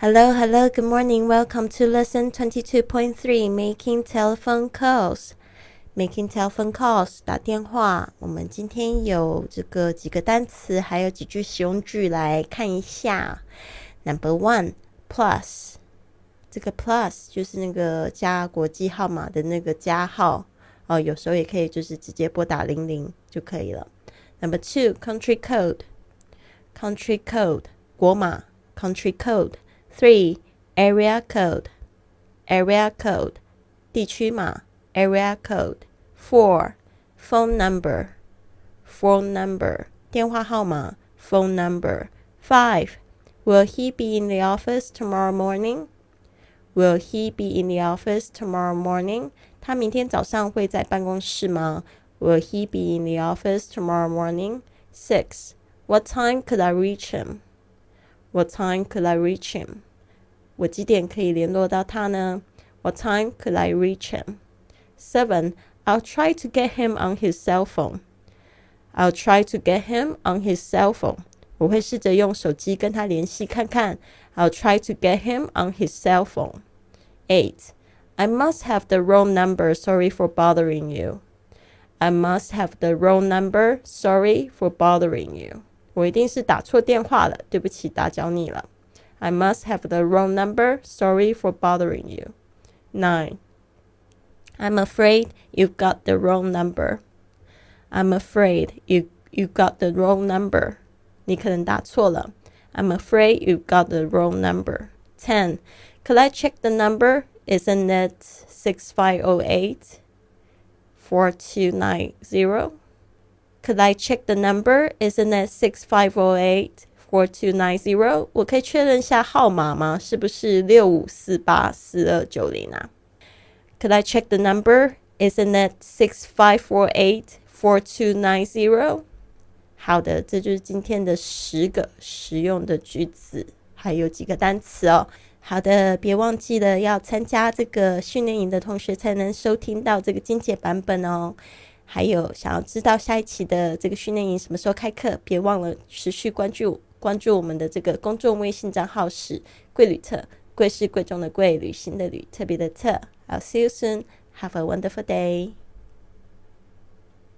Hello, hello, good morning. Welcome to lesson 22.3 Making Telephone Calls. Making telephone calls 打电话。我们今天有这个几个单词，还有几句实用句来看一下。Number one, plus。这个 plus 就是那个加国际号码的那个加号哦，有时候也可以就是直接拨打零零就可以了。Number two, country code. Country code 国码 country code。Three area code, area code 地区码 area code. Four phone number, phone number 电话号码 phone number. Five will he be in the office tomorrow morning? Will he be in the office tomorrow morning? 他明天早上会在办公室吗？Will he be in the office tomorrow morning? Six. What time could I reach him? What time could I reach him? 我几点可以联络到他呢？What time could I reach him? Seven. I'll try to get him on his cell phone. I'll try to get him on his cell phone. 我会试着用手机跟他联系看看。I'll try to get him on his cell phone. Eight. I must have the wrong number. Sorry for bothering you. I must have the wrong number. Sorry for bothering you. 我一定是打错电话了，对不起，打搅你了。I must have the wrong number. Sorry for bothering you. 9. I'm afraid you've got the wrong number. I'm afraid you you got the wrong number. 你可能打错了。I'm afraid you've got the wrong number. 10. Could I check the number? Isn't it 6508 4290? Could I check the number? Isn't it 6508 four two nine zero，我可以确认一下号码吗？是不是六五四八四二九零啊？Could I check the number? Isn't it six five four eight four two nine zero？好的，这就是今天的十个实用的句子，还有几个单词哦。好的，别忘记了要参加这个训练营的同学才能收听到这个精简版本哦。还有想要知道下一期的这个训练营什么时候开课，别忘了持续关注。关注我们的这个公众微信账号是“贵旅特”，贵是贵重的贵，旅行的旅，特别的特。I'll see you soon. Have a wonderful day.